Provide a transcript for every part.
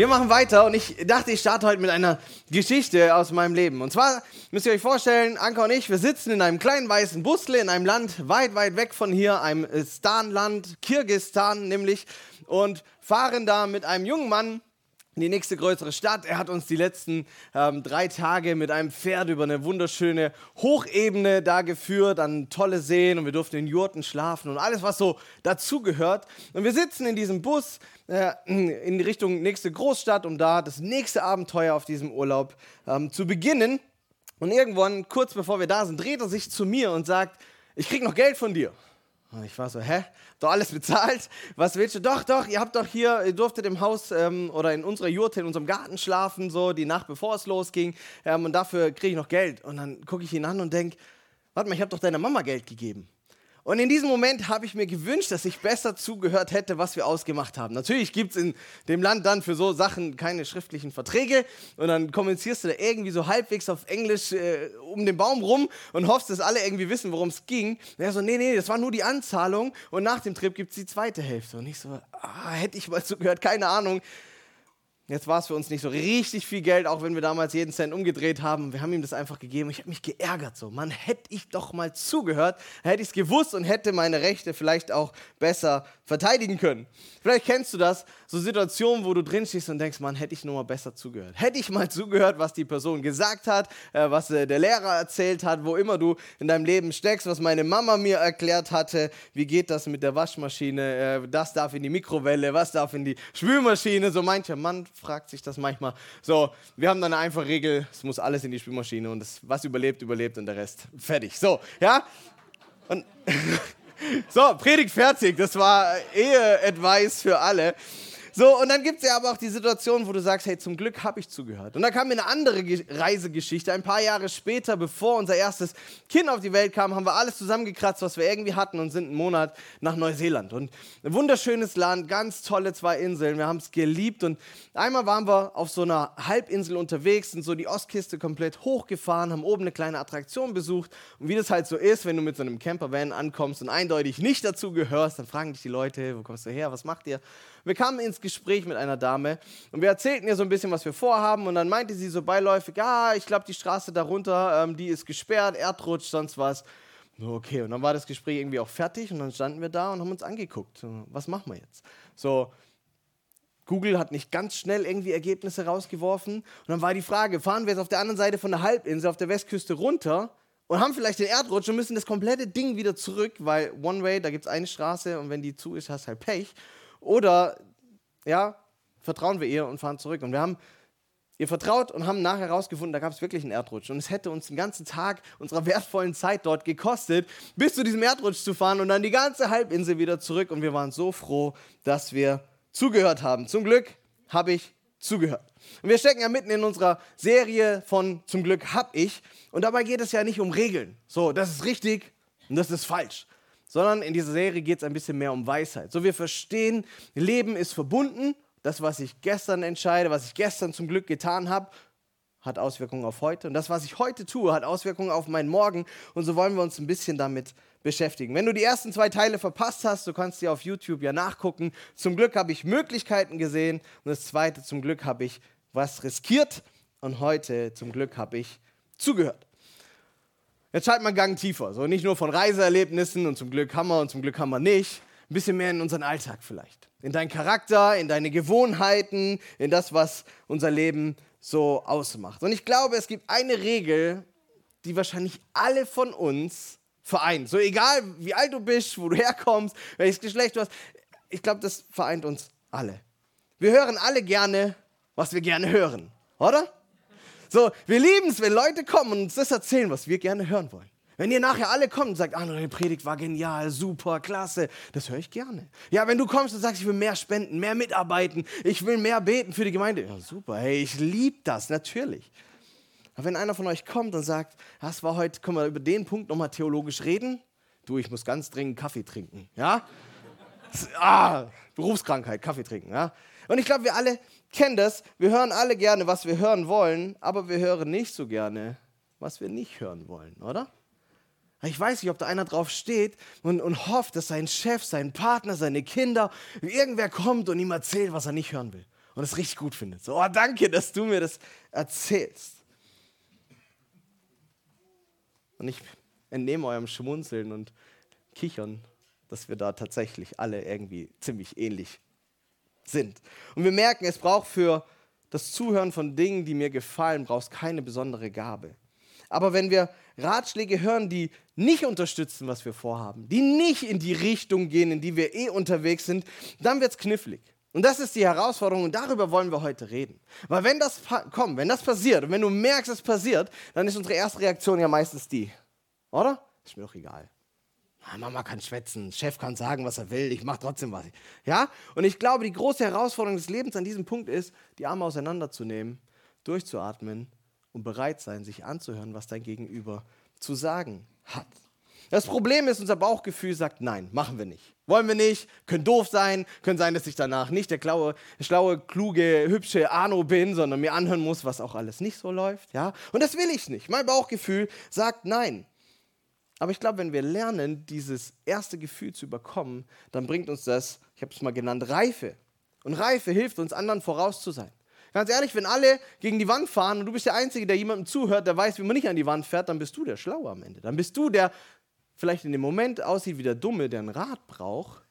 Wir machen weiter und ich dachte, ich starte heute mit einer Geschichte aus meinem Leben. Und zwar müsst ihr euch vorstellen, Anka und ich, wir sitzen in einem kleinen weißen Busle in einem Land weit, weit weg von hier, einem Stan-Land, Kirgistan nämlich, und fahren da mit einem jungen Mann in die nächste größere Stadt. Er hat uns die letzten ähm, drei Tage mit einem Pferd über eine wunderschöne Hochebene da geführt, an tolle Seen und wir durften in Jurten schlafen und alles, was so dazugehört. Und wir sitzen in diesem Bus äh, in Richtung nächste Großstadt, um da das nächste Abenteuer auf diesem Urlaub ähm, zu beginnen. Und irgendwann, kurz bevor wir da sind, dreht er sich zu mir und sagt, ich krieg noch Geld von dir. Und ich war so, hä? Doch alles bezahlt? Was willst du? Doch, doch, ihr habt doch hier, ihr durftet im Haus ähm, oder in unserer Jurte, in unserem Garten schlafen, so die Nacht bevor es losging. Ähm, und dafür kriege ich noch Geld. Und dann gucke ich ihn an und denke, warte mal, ich habe doch deiner Mama Geld gegeben. Und in diesem Moment habe ich mir gewünscht, dass ich besser zugehört hätte, was wir ausgemacht haben. Natürlich gibt es in dem Land dann für so Sachen keine schriftlichen Verträge und dann kommunizierst du da irgendwie so halbwegs auf Englisch äh, um den Baum rum und hoffst, dass alle irgendwie wissen, worum es ging. Und er so, nee, nee, das war nur die Anzahlung und nach dem Trip gibt es die zweite Hälfte. Und ich so, ah, hätte ich mal zugehört, keine Ahnung. Jetzt war es für uns nicht so richtig viel Geld, auch wenn wir damals jeden Cent umgedreht haben. Wir haben ihm das einfach gegeben. Ich habe mich geärgert so. Mann, hätte ich doch mal zugehört, hätte ich es gewusst und hätte meine Rechte vielleicht auch besser verteidigen können. Vielleicht kennst du das, so Situationen, wo du drin stehst und denkst, Mann, hätte ich nur mal besser zugehört. Hätte ich mal zugehört, was die Person gesagt hat, äh, was äh, der Lehrer erzählt hat, wo immer du in deinem Leben steckst, was meine Mama mir erklärt hatte, wie geht das mit der Waschmaschine, äh, das darf in die Mikrowelle, was darf in die Spülmaschine. So mancher Mann fragt sich das manchmal. So, wir haben dann eine einfache Regel, es muss alles in die Spülmaschine und das, was überlebt, überlebt und der Rest fertig. So, ja? Und So, Predigt fertig. Das war Ehe-Advice für alle. So, und dann gibt es ja aber auch die Situation, wo du sagst, hey, zum Glück habe ich zugehört. Und da kam mir eine andere Ge Reisegeschichte. Ein paar Jahre später, bevor unser erstes Kind auf die Welt kam, haben wir alles zusammengekratzt, was wir irgendwie hatten und sind einen Monat nach Neuseeland. Und ein wunderschönes Land, ganz tolle zwei Inseln. Wir haben es geliebt. Und einmal waren wir auf so einer Halbinsel unterwegs, sind so die Ostkiste komplett hochgefahren, haben oben eine kleine Attraktion besucht. Und wie das halt so ist, wenn du mit so einem Campervan ankommst und eindeutig nicht dazu gehörst, dann fragen dich die Leute, wo kommst du her, was macht ihr? Wir kamen ins Gespräch mit einer Dame und wir erzählten ihr so ein bisschen, was wir vorhaben. Und dann meinte sie so beiläufig, ja, ich glaube, die Straße darunter, ähm, die ist gesperrt, Erdrutsch, sonst was. Okay, und dann war das Gespräch irgendwie auch fertig und dann standen wir da und haben uns angeguckt. Was machen wir jetzt? So, Google hat nicht ganz schnell irgendwie Ergebnisse rausgeworfen. Und dann war die Frage, fahren wir jetzt auf der anderen Seite von der Halbinsel, auf der Westküste runter und haben vielleicht den Erdrutsch und müssen das komplette Ding wieder zurück, weil One Way, da gibt es eine Straße und wenn die zu ist, hast du halt Pech. Oder, ja, vertrauen wir ihr und fahren zurück. Und wir haben ihr vertraut und haben nachher herausgefunden, da gab es wirklich einen Erdrutsch. Und es hätte uns den ganzen Tag unserer wertvollen Zeit dort gekostet, bis zu diesem Erdrutsch zu fahren und dann die ganze Halbinsel wieder zurück. Und wir waren so froh, dass wir zugehört haben. Zum Glück habe ich zugehört. Und wir stecken ja mitten in unserer Serie von Zum Glück hab ich. Und dabei geht es ja nicht um Regeln. So, das ist richtig und das ist falsch sondern in dieser Serie geht es ein bisschen mehr um Weisheit. So wir verstehen, Leben ist verbunden. Das, was ich gestern entscheide, was ich gestern zum Glück getan habe, hat Auswirkungen auf heute. Und das, was ich heute tue, hat Auswirkungen auf meinen Morgen. Und so wollen wir uns ein bisschen damit beschäftigen. Wenn du die ersten zwei Teile verpasst hast, du kannst dir auf YouTube ja nachgucken. Zum Glück habe ich Möglichkeiten gesehen. Und das zweite, zum Glück habe ich was riskiert. Und heute, zum Glück, habe ich zugehört. Jetzt schalten wir einen Gang tiefer. So nicht nur von Reiseerlebnissen und zum Glück haben wir und zum Glück haben wir nicht. Ein bisschen mehr in unseren Alltag vielleicht. In deinen Charakter, in deine Gewohnheiten, in das, was unser Leben so ausmacht. Und ich glaube, es gibt eine Regel, die wahrscheinlich alle von uns vereint. So egal, wie alt du bist, wo du herkommst, welches Geschlecht du hast. Ich glaube, das vereint uns alle. Wir hören alle gerne, was wir gerne hören, oder? So, wir lieben es, wenn Leute kommen und uns das erzählen, was wir gerne hören wollen. Wenn ihr nachher alle kommt und sagt, ah, deine Predigt war genial, super, klasse, das höre ich gerne. Ja, wenn du kommst und sagst, ich will mehr spenden, mehr mitarbeiten, ich will mehr beten für die Gemeinde, ja, super, hey, ich liebe das, natürlich. Aber wenn einer von euch kommt und sagt, das war heute, können wir über den Punkt nochmal theologisch reden? Du, ich muss ganz dringend Kaffee trinken, ja? ah, Berufskrankheit, Kaffee trinken, ja? Und ich glaube, wir alle kennen das. Wir hören alle gerne, was wir hören wollen, aber wir hören nicht so gerne, was wir nicht hören wollen, oder? Ich weiß nicht, ob da einer drauf steht und, und hofft, dass sein Chef, sein Partner, seine Kinder, irgendwer kommt und ihm erzählt, was er nicht hören will und es richtig gut findet. So, oh, danke, dass du mir das erzählst. Und ich entnehme eurem Schmunzeln und Kichern, dass wir da tatsächlich alle irgendwie ziemlich ähnlich sind. Und wir merken, es braucht für das Zuhören von Dingen, die mir gefallen, brauchst keine besondere Gabe. Aber wenn wir Ratschläge hören, die nicht unterstützen, was wir vorhaben, die nicht in die Richtung gehen, in die wir eh unterwegs sind, dann wird es knifflig. Und das ist die Herausforderung und darüber wollen wir heute reden. Weil wenn das kommt, wenn das passiert und wenn du merkst, es passiert, dann ist unsere erste Reaktion ja meistens die, oder? Ist mir doch egal. Mama kann schwätzen, Chef kann sagen, was er will, ich mache trotzdem was. Ja? Und ich glaube, die große Herausforderung des Lebens an diesem Punkt ist, die Arme auseinanderzunehmen, durchzuatmen und bereit sein, sich anzuhören, was dein Gegenüber zu sagen hat. Das Problem ist, unser Bauchgefühl sagt, nein, machen wir nicht. Wollen wir nicht, können doof sein, können sein, dass ich danach nicht der klaue, schlaue, kluge, hübsche Arno bin, sondern mir anhören muss, was auch alles nicht so läuft. Ja? Und das will ich nicht. Mein Bauchgefühl sagt nein. Aber ich glaube, wenn wir lernen, dieses erste Gefühl zu überkommen, dann bringt uns das, ich habe es mal genannt, Reife. Und Reife hilft uns, anderen voraus zu sein. Ganz ehrlich, wenn alle gegen die Wand fahren und du bist der Einzige, der jemandem zuhört, der weiß, wie man nicht an die Wand fährt, dann bist du der Schlaue am Ende. Dann bist du der vielleicht in dem Moment aussieht wie der Dumme, der einen Rat braucht,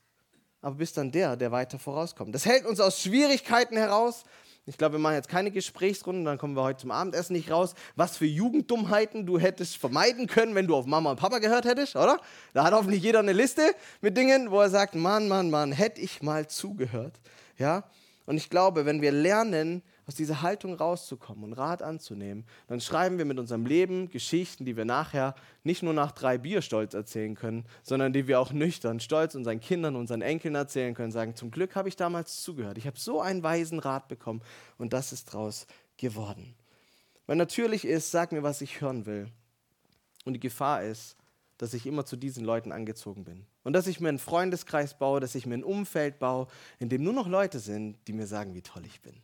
aber bist dann der, der weiter vorauskommt. Das hält uns aus Schwierigkeiten heraus. Ich glaube, wir machen jetzt keine Gesprächsrunde, dann kommen wir heute zum Abendessen nicht raus. Was für Jugenddummheiten du hättest vermeiden können, wenn du auf Mama und Papa gehört hättest, oder? Da hat hoffentlich jeder eine Liste mit Dingen, wo er sagt, Mann, Mann, Mann, hätte ich mal zugehört. Ja? Und ich glaube, wenn wir lernen, aus dieser Haltung rauszukommen und Rat anzunehmen, dann schreiben wir mit unserem Leben Geschichten, die wir nachher nicht nur nach drei Bier stolz erzählen können, sondern die wir auch nüchtern, stolz unseren Kindern, unseren Enkeln erzählen können, sagen, zum Glück habe ich damals zugehört. Ich habe so einen weisen Rat bekommen und das ist draus geworden. Weil natürlich ist, sag mir, was ich hören will. Und die Gefahr ist, dass ich immer zu diesen Leuten angezogen bin. Und dass ich mir einen Freundeskreis baue, dass ich mir ein Umfeld baue, in dem nur noch Leute sind, die mir sagen, wie toll ich bin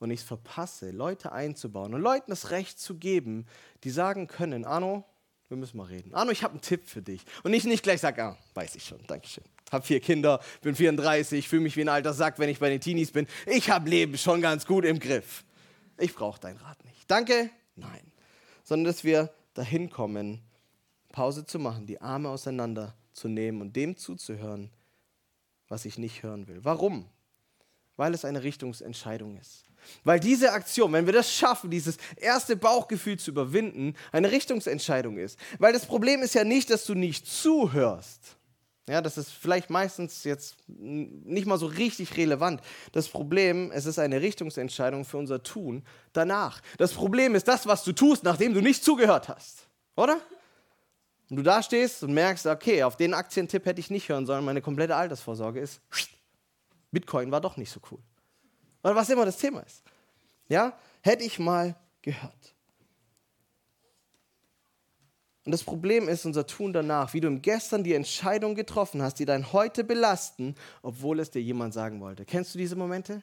und ich es verpasse, Leute einzubauen und Leuten das Recht zu geben, die sagen können, Arno, wir müssen mal reden. Arno, ich habe einen Tipp für dich. Und ich nicht gleich sage, ah, weiß ich schon, Dankeschön. Hab vier Kinder, bin 34, fühle mich wie ein alter Sack, wenn ich bei den Teenies bin. Ich habe Leben schon ganz gut im Griff. Ich brauche deinen Rat nicht. Danke? Nein. Sondern dass wir dahin kommen, Pause zu machen, die Arme auseinander zu nehmen und dem zuzuhören, was ich nicht hören will. Warum? Weil es eine Richtungsentscheidung ist. Weil diese Aktion, wenn wir das schaffen, dieses erste Bauchgefühl zu überwinden, eine Richtungsentscheidung ist. Weil das Problem ist ja nicht, dass du nicht zuhörst. Ja, das ist vielleicht meistens jetzt nicht mal so richtig relevant. Das Problem, es ist eine Richtungsentscheidung für unser Tun danach. Das Problem ist das, was du tust, nachdem du nicht zugehört hast. Oder? Und du da stehst und merkst, okay, auf den Aktientipp hätte ich nicht hören sollen, meine komplette Altersvorsorge ist, Bitcoin war doch nicht so cool. Oder was immer das Thema ist. Ja, hätte ich mal gehört. Und das Problem ist unser Tun danach, wie du Gestern die Entscheidung getroffen hast, die dein Heute belasten, obwohl es dir jemand sagen wollte. Kennst du diese Momente?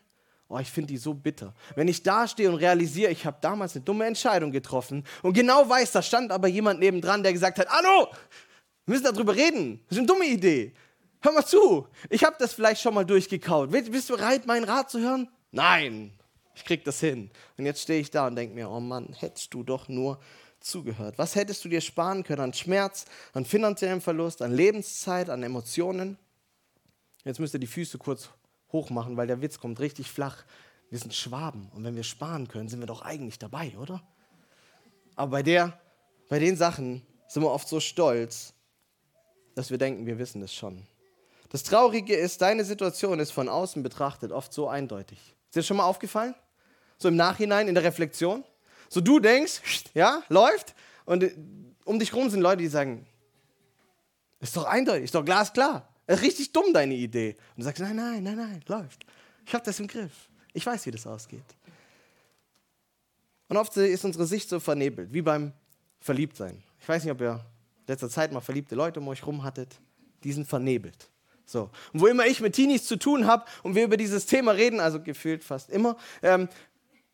Oh, ich finde die so bitter. Wenn ich da stehe und realisiere, ich habe damals eine dumme Entscheidung getroffen und genau weiß, da stand aber jemand nebendran, der gesagt hat, Hallo, wir müssen darüber reden. Das ist eine dumme Idee. Hör mal zu, ich habe das vielleicht schon mal durchgekaut. Bist du bereit, meinen Rat zu hören? Nein, ich krieg das hin. Und jetzt stehe ich da und denke mir, oh Mann, hättest du doch nur zugehört. Was hättest du dir sparen können an Schmerz, an finanziellem Verlust, an Lebenszeit, an Emotionen? Jetzt müsst ihr die Füße kurz hoch machen, weil der Witz kommt richtig flach. Wir sind Schwaben und wenn wir sparen können, sind wir doch eigentlich dabei, oder? Aber bei, der, bei den Sachen sind wir oft so stolz, dass wir denken, wir wissen es schon. Das Traurige ist, deine Situation ist von außen betrachtet oft so eindeutig. Ist dir schon mal aufgefallen? So im Nachhinein, in der Reflexion? So du denkst, ja, läuft und um dich rum sind Leute, die sagen, ist doch eindeutig, ist doch glasklar. Ist richtig dumm, deine Idee. Und du sagst, nein, nein, nein, nein, läuft. Ich habe das im Griff. Ich weiß, wie das ausgeht. Und oft ist unsere Sicht so vernebelt, wie beim Verliebtsein. Ich weiß nicht, ob ihr letzter Zeit mal verliebte Leute um euch rum hattet. Die sind vernebelt. So. Und wo immer ich mit Teenies zu tun habe und wir über dieses Thema reden, also gefühlt fast immer, ähm,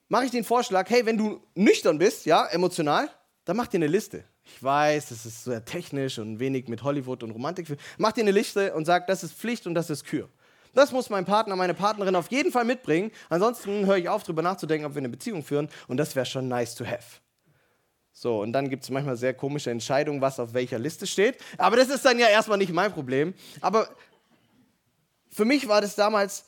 mache ich den Vorschlag, hey, wenn du nüchtern bist, ja, emotional, dann mach dir eine Liste. Ich weiß, das ist sehr technisch und wenig mit Hollywood und Romantik. Mach dir eine Liste und sag, das ist Pflicht und das ist Kür. Das muss mein Partner, meine Partnerin auf jeden Fall mitbringen. Ansonsten höre ich auf, darüber nachzudenken, ob wir eine Beziehung führen. Und das wäre schon nice to have. So, und dann gibt es manchmal sehr komische Entscheidungen, was auf welcher Liste steht. Aber das ist dann ja erstmal nicht mein Problem. Aber für mich war das damals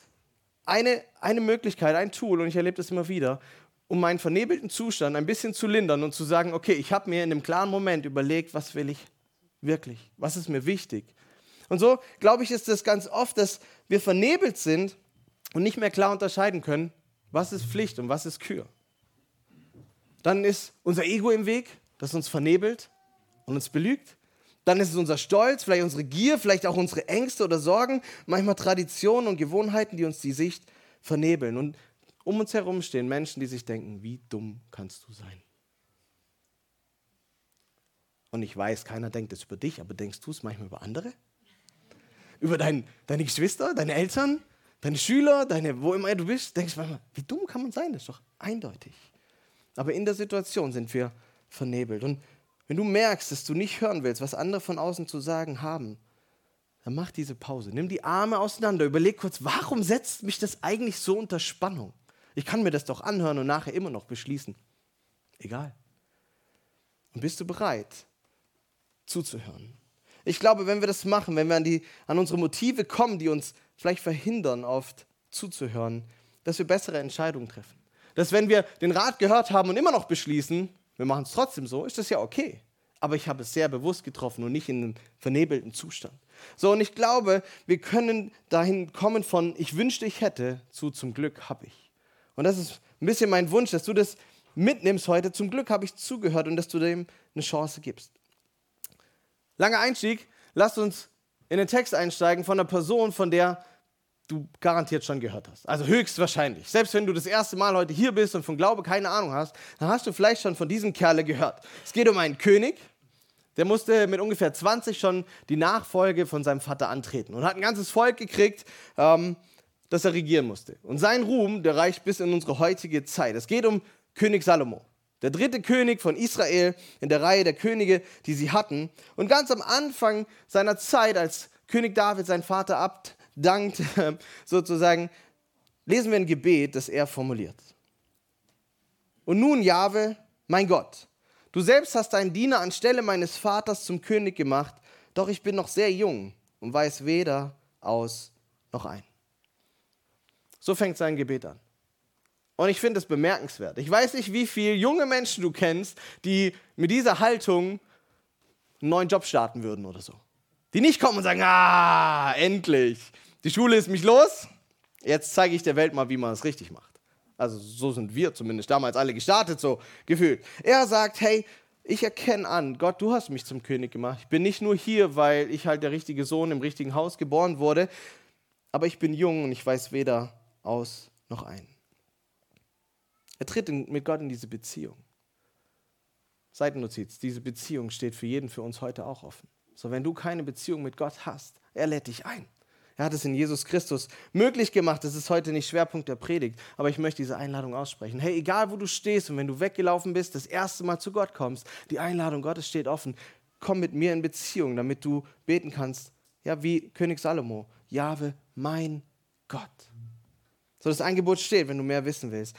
eine, eine Möglichkeit, ein Tool, und ich erlebe das immer wieder, um meinen vernebelten Zustand ein bisschen zu lindern und zu sagen, okay, ich habe mir in einem klaren Moment überlegt, was will ich wirklich, was ist mir wichtig. Und so, glaube ich, ist das ganz oft, dass wir vernebelt sind und nicht mehr klar unterscheiden können, was ist Pflicht und was ist Kür. Dann ist unser Ego im Weg, das uns vernebelt und uns belügt. Dann ist es unser Stolz, vielleicht unsere Gier, vielleicht auch unsere Ängste oder Sorgen, manchmal Traditionen und Gewohnheiten, die uns die Sicht vernebeln. Und um uns herum stehen Menschen, die sich denken, wie dumm kannst du sein? Und ich weiß, keiner denkt es über dich, aber denkst du es manchmal über andere? Über dein, deine Geschwister, deine Eltern, deine Schüler, deine, wo immer du bist? Denkst du manchmal, wie dumm kann man sein? Das ist doch eindeutig. Aber in der Situation sind wir vernebelt. Und wenn du merkst, dass du nicht hören willst, was andere von außen zu sagen haben, dann mach diese Pause. Nimm die Arme auseinander. Überleg kurz, warum setzt mich das eigentlich so unter Spannung? Ich kann mir das doch anhören und nachher immer noch beschließen. Egal. Und bist du bereit, zuzuhören? Ich glaube, wenn wir das machen, wenn wir an, die, an unsere Motive kommen, die uns vielleicht verhindern, oft zuzuhören, dass wir bessere Entscheidungen treffen. Dass wenn wir den Rat gehört haben und immer noch beschließen, wir machen es trotzdem so, ist das ja okay. Aber ich habe es sehr bewusst getroffen und nicht in einem vernebelten Zustand. So, und ich glaube, wir können dahin kommen von ich wünschte, ich hätte zu zum Glück habe ich. Und das ist ein bisschen mein Wunsch, dass du das mitnimmst heute. Zum Glück habe ich zugehört und dass du dem eine Chance gibst. Langer Einstieg. Lasst uns in den Text einsteigen von einer Person, von der du garantiert schon gehört hast. Also höchstwahrscheinlich. Selbst wenn du das erste Mal heute hier bist und von Glaube keine Ahnung hast, dann hast du vielleicht schon von diesem Kerle gehört. Es geht um einen König, der musste mit ungefähr 20 schon die Nachfolge von seinem Vater antreten und hat ein ganzes Volk gekriegt. Ähm, dass er regieren musste. Und sein Ruhm, der reicht bis in unsere heutige Zeit. Es geht um König Salomo, der dritte König von Israel in der Reihe der Könige, die sie hatten. Und ganz am Anfang seiner Zeit, als König David seinen Vater abdankt, sozusagen, lesen wir ein Gebet, das er formuliert. Und nun, Jahwe, mein Gott, du selbst hast deinen Diener anstelle meines Vaters zum König gemacht, doch ich bin noch sehr jung und weiß weder aus noch ein. So fängt sein Gebet an. Und ich finde es bemerkenswert. Ich weiß nicht, wie viele junge Menschen du kennst, die mit dieser Haltung einen neuen Job starten würden oder so. Die nicht kommen und sagen, ah, endlich, die Schule ist mich los, jetzt zeige ich der Welt mal, wie man es richtig macht. Also so sind wir zumindest damals alle gestartet, so gefühlt. Er sagt, hey, ich erkenne an, Gott, du hast mich zum König gemacht. Ich bin nicht nur hier, weil ich halt der richtige Sohn im richtigen Haus geboren wurde, aber ich bin jung und ich weiß weder aus noch ein. Er tritt mit Gott in diese Beziehung. Seitennotiz, diese Beziehung steht für jeden für uns heute auch offen. So, wenn du keine Beziehung mit Gott hast, er lädt dich ein. Er hat es in Jesus Christus möglich gemacht. Das ist heute nicht Schwerpunkt der Predigt, aber ich möchte diese Einladung aussprechen. Hey, egal wo du stehst und wenn du weggelaufen bist, das erste Mal zu Gott kommst, die Einladung Gottes steht offen. Komm mit mir in Beziehung, damit du beten kannst, ja, wie König Salomo. Jahwe, mein Gott. So, das Angebot steht, wenn du mehr wissen willst.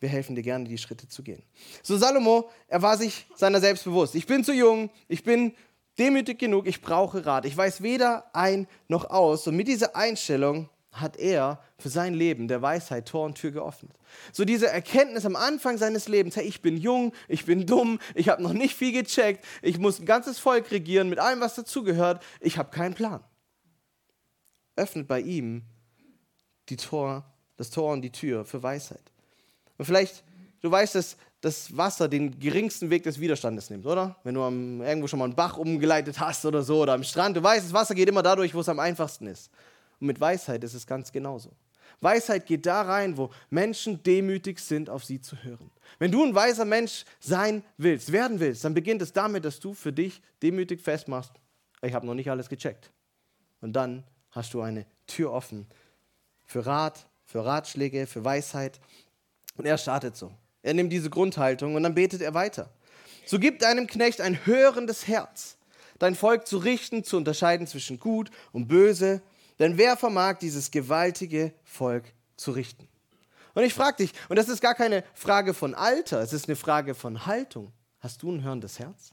Wir helfen dir gerne, die Schritte zu gehen. So, Salomo, er war sich seiner selbst bewusst. Ich bin zu jung, ich bin demütig genug, ich brauche Rat. Ich weiß weder ein noch aus. Und mit dieser Einstellung hat er für sein Leben der Weisheit Tor und Tür geöffnet. So diese Erkenntnis am Anfang seines Lebens, hey, ich bin jung, ich bin dumm, ich habe noch nicht viel gecheckt, ich muss ein ganzes Volk regieren mit allem, was dazugehört, ich habe keinen Plan. Öffnet bei ihm die Tor das Tor und die Tür für Weisheit. Und vielleicht du weißt, dass das Wasser den geringsten Weg des Widerstandes nimmt, oder? Wenn du am, irgendwo schon mal einen Bach umgeleitet hast oder so oder am Strand, du weißt, das Wasser geht immer dadurch, wo es am einfachsten ist. Und mit Weisheit ist es ganz genauso. Weisheit geht da rein, wo Menschen demütig sind, auf sie zu hören. Wenn du ein weiser Mensch sein willst, werden willst, dann beginnt es damit, dass du für dich demütig festmachst, ich habe noch nicht alles gecheckt. Und dann hast du eine Tür offen für Rat, für Ratschläge, für Weisheit. Und er startet so. Er nimmt diese Grundhaltung und dann betet er weiter. So gibt deinem Knecht ein hörendes Herz, dein Volk zu richten, zu unterscheiden zwischen gut und böse. Denn wer vermag dieses gewaltige Volk zu richten? Und ich frage dich, und das ist gar keine Frage von Alter, es ist eine Frage von Haltung. Hast du ein hörendes Herz?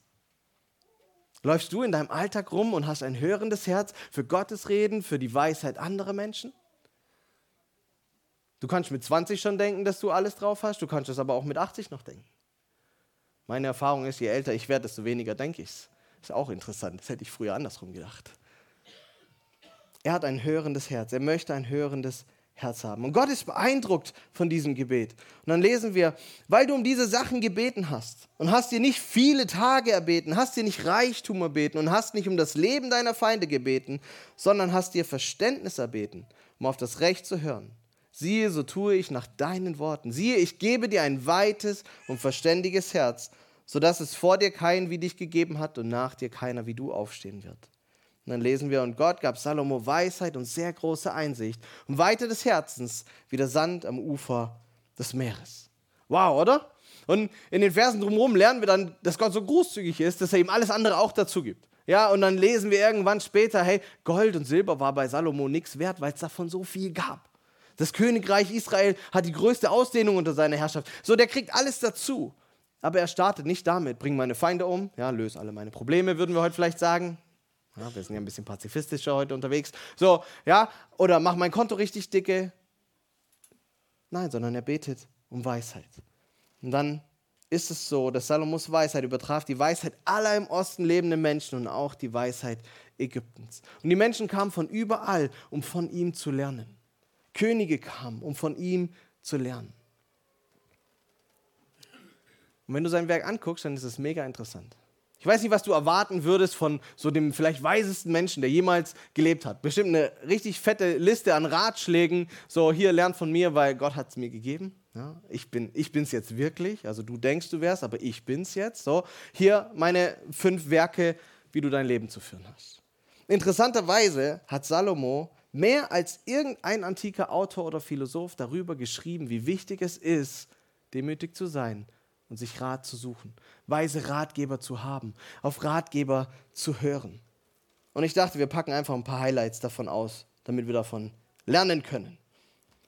Läufst du in deinem Alltag rum und hast ein hörendes Herz für Gottes Reden, für die Weisheit anderer Menschen? Du kannst mit 20 schon denken, dass du alles drauf hast, du kannst es aber auch mit 80 noch denken. Meine Erfahrung ist, je älter ich werde, desto weniger denke ich es. Ist auch interessant, das hätte ich früher andersrum gedacht. Er hat ein hörendes Herz, er möchte ein hörendes Herz haben. Und Gott ist beeindruckt von diesem Gebet. Und dann lesen wir, weil du um diese Sachen gebeten hast und hast dir nicht viele Tage erbeten, hast dir nicht Reichtum erbeten und hast nicht um das Leben deiner Feinde gebeten, sondern hast dir Verständnis erbeten, um auf das Recht zu hören Siehe, so tue ich nach deinen Worten. Siehe, ich gebe dir ein weites und verständiges Herz, sodass es vor dir keinen wie dich gegeben hat und nach dir keiner wie du aufstehen wird. Und dann lesen wir, und Gott gab Salomo Weisheit und sehr große Einsicht und Weite des Herzens wie der Sand am Ufer des Meeres. Wow, oder? Und in den Versen drumherum lernen wir dann, dass Gott so großzügig ist, dass er ihm alles andere auch dazu gibt. Ja, und dann lesen wir irgendwann später, hey, Gold und Silber war bei Salomo nichts wert, weil es davon so viel gab. Das Königreich Israel hat die größte Ausdehnung unter seiner Herrschaft. So, der kriegt alles dazu. Aber er startet nicht damit, bring meine Feinde um, ja, löse alle meine Probleme, würden wir heute vielleicht sagen. Ja, wir sind ja ein bisschen pazifistischer heute unterwegs. So, ja, oder mach mein Konto richtig dicke. Nein, sondern er betet um Weisheit. Und dann ist es so, dass Salomos Weisheit übertraf die Weisheit aller im Osten lebenden Menschen und auch die Weisheit Ägyptens. Und die Menschen kamen von überall, um von ihm zu lernen. Könige kamen, um von ihm zu lernen. Und wenn du sein Werk anguckst, dann ist es mega interessant. Ich weiß nicht, was du erwarten würdest von so dem vielleicht weisesten Menschen, der jemals gelebt hat. Bestimmt eine richtig fette Liste an Ratschlägen. So, hier lernt von mir, weil Gott hat es mir gegeben. Ja, ich bin ich bin's jetzt wirklich. Also du denkst, du wärst, aber ich bin's jetzt. So, hier meine fünf Werke, wie du dein Leben zu führen hast. Interessanterweise hat Salomo mehr als irgendein antiker Autor oder Philosoph darüber geschrieben, wie wichtig es ist, demütig zu sein und sich Rat zu suchen, weise Ratgeber zu haben, auf Ratgeber zu hören. Und ich dachte, wir packen einfach ein paar Highlights davon aus, damit wir davon lernen können.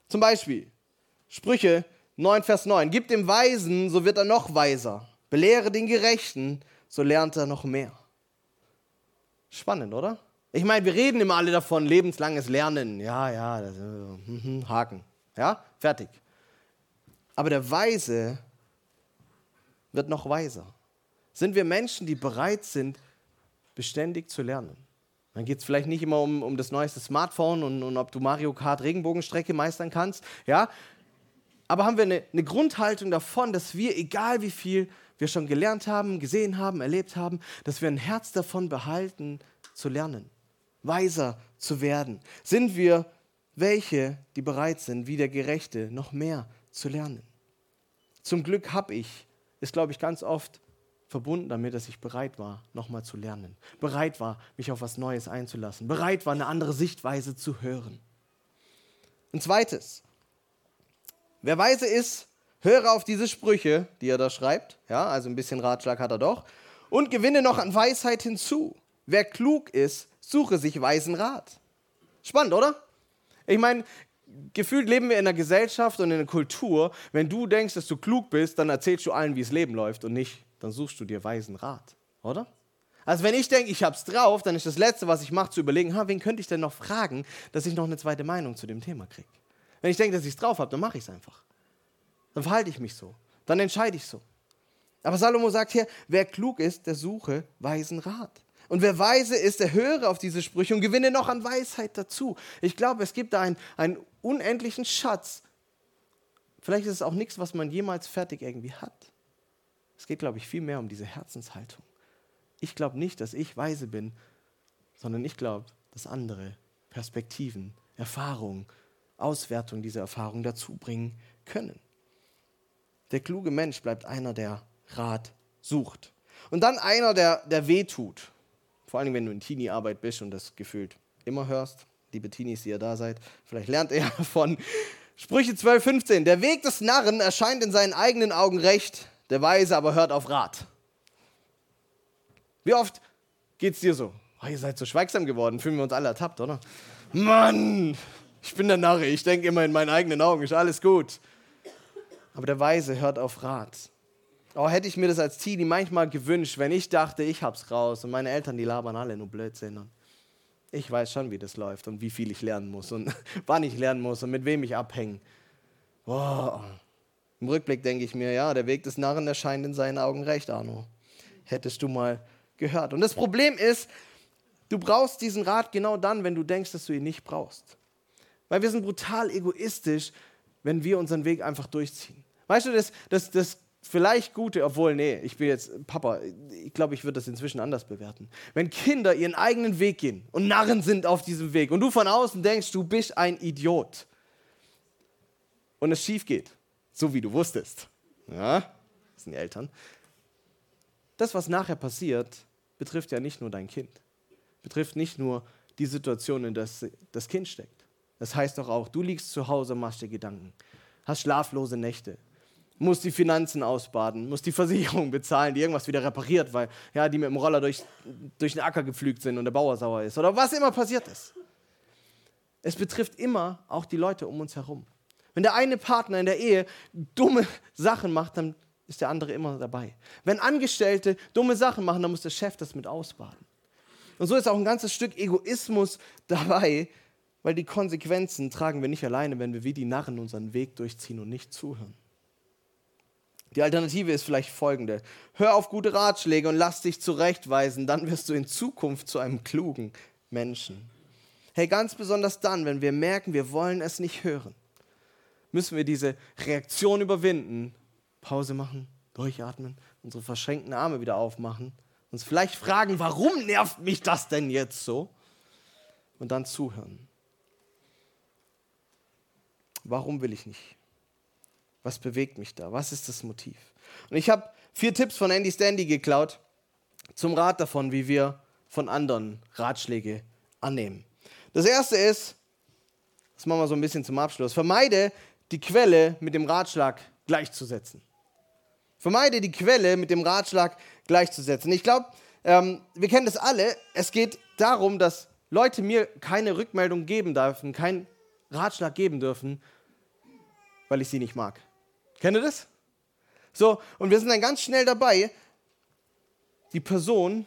Zum Beispiel Sprüche 9, Vers 9. Gib dem Weisen, so wird er noch weiser. Belehre den Gerechten, so lernt er noch mehr. Spannend, oder? Ich meine, wir reden immer alle davon, lebenslanges Lernen. Ja, ja, das, äh, Haken. Ja, fertig. Aber der Weise wird noch weiser. Sind wir Menschen, die bereit sind, beständig zu lernen? Dann geht es vielleicht nicht immer um, um das neueste Smartphone und, und ob du Mario Kart Regenbogenstrecke meistern kannst. Ja, aber haben wir eine, eine Grundhaltung davon, dass wir, egal wie viel wir schon gelernt haben, gesehen haben, erlebt haben, dass wir ein Herz davon behalten, zu lernen weiser zu werden? Sind wir welche, die bereit sind, wie der Gerechte, noch mehr zu lernen? Zum Glück habe ich, ist glaube ich ganz oft verbunden damit, dass ich bereit war, nochmal zu lernen, bereit war, mich auf was Neues einzulassen, bereit war, eine andere Sichtweise zu hören. Ein zweites, wer weise ist, höre auf diese Sprüche, die er da schreibt, ja, also ein bisschen Ratschlag hat er doch, und gewinne noch an Weisheit hinzu. Wer klug ist, suche sich weisen Rat. Spannend, oder? Ich meine, gefühlt leben wir in einer Gesellschaft und in einer Kultur, wenn du denkst, dass du klug bist, dann erzählst du allen, wie es Leben läuft und nicht, dann suchst du dir weisen Rat, oder? Also wenn ich denke, ich hab's drauf, dann ist das Letzte, was ich mache, zu überlegen, ha, wen könnte ich denn noch fragen, dass ich noch eine zweite Meinung zu dem Thema kriege. Wenn ich denke, dass ich es drauf habe, dann mache ich es einfach. Dann verhalte ich mich so. Dann entscheide ich so. Aber Salomo sagt hier, wer klug ist, der suche weisen Rat. Und wer weise ist, der höre auf diese Sprüche und gewinne noch an Weisheit dazu. Ich glaube, es gibt da einen, einen unendlichen Schatz vielleicht ist es auch nichts, was man jemals fertig irgendwie hat. Es geht, glaube ich, viel mehr um diese Herzenshaltung. Ich glaube nicht, dass ich weise bin, sondern ich glaube, dass andere Perspektiven, Erfahrungen, Auswertung dieser Erfahrung dazu bringen können. Der kluge Mensch bleibt einer, der Rat sucht. Und dann einer, der, der weh tut. Vor allem, wenn du in Teenie-Arbeit bist und das gefühlt immer hörst. Liebe Teenies, die ihr da seid, vielleicht lernt ihr von Sprüche 12, 15. Der Weg des Narren erscheint in seinen eigenen Augen recht, der Weise aber hört auf Rat. Wie oft geht es dir so? Oh, ihr seid so schweigsam geworden, fühlen wir uns alle ertappt, oder? Mann, ich bin der Narre, ich denke immer in meinen eigenen Augen, ist alles gut. Aber der Weise hört auf Rat. Oh, hätte ich mir das als Teenie manchmal gewünscht, wenn ich dachte, ich hab's raus und meine Eltern, die labern alle nur Blödsinn. Ich weiß schon, wie das läuft und wie viel ich lernen muss und wann ich lernen muss und mit wem ich abhänge. Oh. Im Rückblick denke ich mir, ja, der Weg des Narren erscheint in seinen Augen recht, Arno. Hättest du mal gehört. Und das Problem ist, du brauchst diesen Rat genau dann, wenn du denkst, dass du ihn nicht brauchst. Weil wir sind brutal egoistisch, wenn wir unseren Weg einfach durchziehen. Weißt du, das, das, das vielleicht Gute, obwohl, nee, ich bin jetzt Papa, ich glaube, ich würde das inzwischen anders bewerten. Wenn Kinder ihren eigenen Weg gehen und Narren sind auf diesem Weg und du von außen denkst, du bist ein Idiot und es schief geht, so wie du wusstest, ja, das sind die Eltern, das, was nachher passiert, betrifft ja nicht nur dein Kind, betrifft nicht nur die Situation, in der das Kind steckt. Das heißt doch auch, du liegst zu Hause, machst dir Gedanken, hast schlaflose Nächte, musst die Finanzen ausbaden, musst die Versicherung bezahlen, die irgendwas wieder repariert, weil ja, die mit dem Roller durch, durch den Acker gepflügt sind und der Bauer sauer ist oder was immer passiert ist. Es betrifft immer auch die Leute um uns herum. Wenn der eine Partner in der Ehe dumme Sachen macht, dann ist der andere immer dabei. Wenn Angestellte dumme Sachen machen, dann muss der Chef das mit ausbaden. Und so ist auch ein ganzes Stück Egoismus dabei, weil die Konsequenzen tragen wir nicht alleine, wenn wir wie die Narren unseren Weg durchziehen und nicht zuhören. Die Alternative ist vielleicht folgende. Hör auf gute Ratschläge und lass dich zurechtweisen, dann wirst du in Zukunft zu einem klugen Menschen. Hey, ganz besonders dann, wenn wir merken, wir wollen es nicht hören, müssen wir diese Reaktion überwinden, Pause machen, durchatmen, unsere verschränkten Arme wieder aufmachen, uns vielleicht fragen, warum nervt mich das denn jetzt so? Und dann zuhören. Warum will ich nicht? Was bewegt mich da? Was ist das Motiv? Und ich habe vier Tipps von Andy Standy geklaut zum Rat davon, wie wir von anderen Ratschläge annehmen. Das erste ist, das machen wir so ein bisschen zum Abschluss, vermeide die Quelle mit dem Ratschlag gleichzusetzen. Vermeide die Quelle mit dem Ratschlag gleichzusetzen. Ich glaube, ähm, wir kennen das alle. Es geht darum, dass Leute mir keine Rückmeldung geben dürfen, keinen Ratschlag geben dürfen, weil ich sie nicht mag. Kennt ihr das? So, und wir sind dann ganz schnell dabei, die Person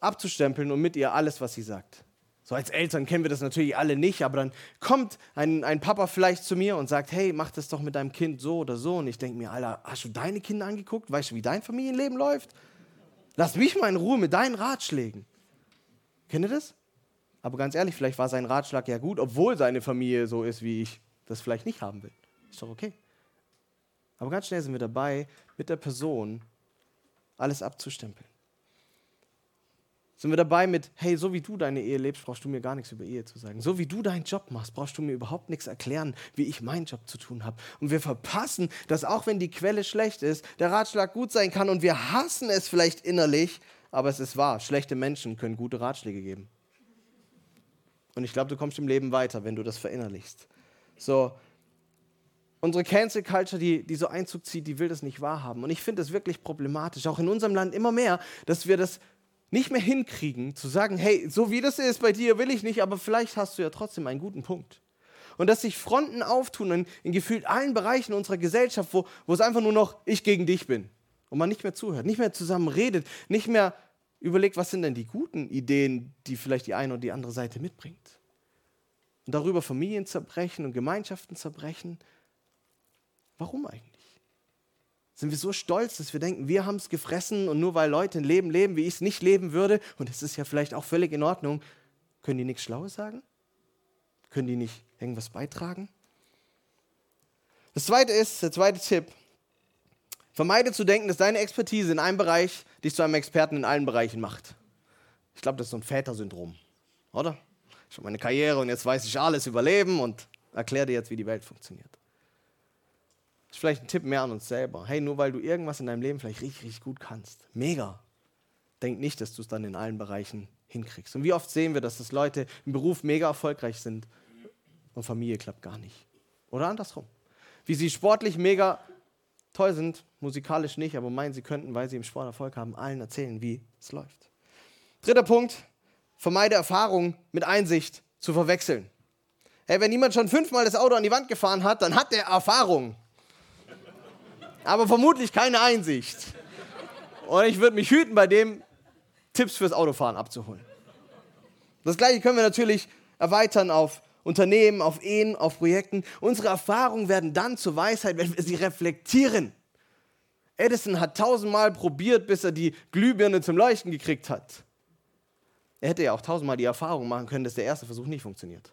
abzustempeln und mit ihr alles, was sie sagt. So als Eltern kennen wir das natürlich alle nicht, aber dann kommt ein, ein Papa vielleicht zu mir und sagt, hey, mach das doch mit deinem Kind so oder so. Und ich denke mir, Alter, hast du deine Kinder angeguckt? Weißt du, wie dein Familienleben läuft? Lass mich mal in Ruhe mit deinen Ratschlägen. Kennt ihr das? Aber ganz ehrlich, vielleicht war sein Ratschlag ja gut, obwohl seine Familie so ist, wie ich das vielleicht nicht haben will. Ist doch okay. Aber ganz schnell sind wir dabei, mit der Person alles abzustempeln. Sind wir dabei mit, hey, so wie du deine Ehe lebst, brauchst du mir gar nichts über Ehe zu sagen. So wie du deinen Job machst, brauchst du mir überhaupt nichts erklären, wie ich meinen Job zu tun habe. Und wir verpassen, dass auch wenn die Quelle schlecht ist, der Ratschlag gut sein kann und wir hassen es vielleicht innerlich, aber es ist wahr, schlechte Menschen können gute Ratschläge geben. Und ich glaube, du kommst im Leben weiter, wenn du das verinnerlichst. So, unsere Cancel Culture, die, die so Einzug zieht, die will das nicht wahrhaben. Und ich finde es wirklich problematisch, auch in unserem Land immer mehr, dass wir das nicht mehr hinkriegen, zu sagen, hey, so wie das ist bei dir, will ich nicht, aber vielleicht hast du ja trotzdem einen guten Punkt. Und dass sich Fronten auftun in, in gefühlt allen Bereichen unserer Gesellschaft, wo, wo es einfach nur noch ich gegen dich bin und man nicht mehr zuhört, nicht mehr zusammen redet, nicht mehr überlegt, was sind denn die guten Ideen, die vielleicht die eine oder die andere Seite mitbringt. Und darüber Familien zerbrechen und Gemeinschaften zerbrechen Warum eigentlich? Sind wir so stolz, dass wir denken, wir haben es gefressen und nur weil Leute ein Leben leben, wie ich es nicht leben würde, und es ist ja vielleicht auch völlig in Ordnung, können die nichts Schlaues sagen? Können die nicht irgendwas beitragen? Das zweite ist, der zweite Tipp, vermeide zu denken, dass deine Expertise in einem Bereich dich zu einem Experten in allen Bereichen macht. Ich glaube, das ist so ein Vätersyndrom, oder? Ich habe meine Karriere und jetzt weiß ich alles über Leben und erkläre dir jetzt, wie die Welt funktioniert. Ist vielleicht ein Tipp mehr an uns selber. Hey, nur weil du irgendwas in deinem Leben vielleicht richtig, richtig gut kannst, mega. Denk nicht, dass du es dann in allen Bereichen hinkriegst. Und wie oft sehen wir, dass das Leute im Beruf mega erfolgreich sind und Familie klappt gar nicht. Oder andersrum. Wie sie sportlich mega toll sind, musikalisch nicht, aber meinen, sie könnten, weil sie im Sport Erfolg haben, allen erzählen, wie es läuft. Dritter Punkt, vermeide Erfahrung mit Einsicht zu verwechseln. Hey, wenn jemand schon fünfmal das Auto an die Wand gefahren hat, dann hat er Erfahrung. Aber vermutlich keine Einsicht. Und ich würde mich hüten, bei dem Tipps fürs Autofahren abzuholen. Das gleiche können wir natürlich erweitern auf Unternehmen, auf Ehen, auf Projekten. Unsere Erfahrungen werden dann zur Weisheit, wenn wir sie reflektieren. Edison hat tausendmal probiert, bis er die Glühbirne zum Leuchten gekriegt hat. Er hätte ja auch tausendmal die Erfahrung machen können, dass der erste Versuch nicht funktioniert.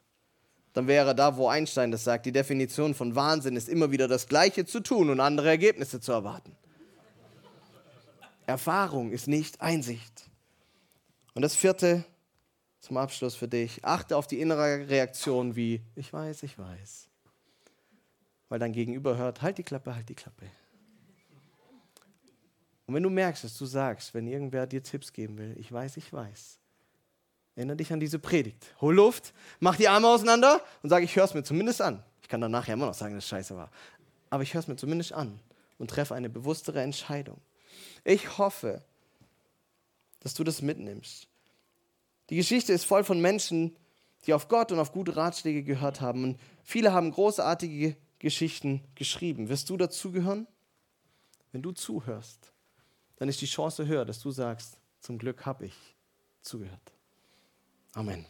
Dann wäre da, wo Einstein das sagt, die Definition von Wahnsinn ist immer wieder das Gleiche zu tun und andere Ergebnisse zu erwarten. Erfahrung ist nicht Einsicht. Und das vierte, zum Abschluss für dich. Achte auf die innere Reaktion wie, ich weiß, ich weiß. Weil dein Gegenüber hört, halt die Klappe, halt die Klappe. Und wenn du merkst, dass du sagst, wenn irgendwer dir Tipps geben will, ich weiß, ich weiß, erinnere dich an diese Predigt. Hol Luft, mach die Arme auseinander und sag, ich höre es mir zumindest an. Ich kann dann nachher immer noch sagen, dass es scheiße war. Aber ich höre es mir zumindest an und treffe eine bewusstere Entscheidung. Ich hoffe, dass du das mitnimmst die Geschichte ist voll von Menschen, die auf Gott und auf gute Ratschläge gehört haben. Und viele haben großartige Geschichten geschrieben. Wirst du dazugehören? Wenn du zuhörst, dann ist die Chance höher, dass du sagst, zum Glück habe ich zugehört. Amen.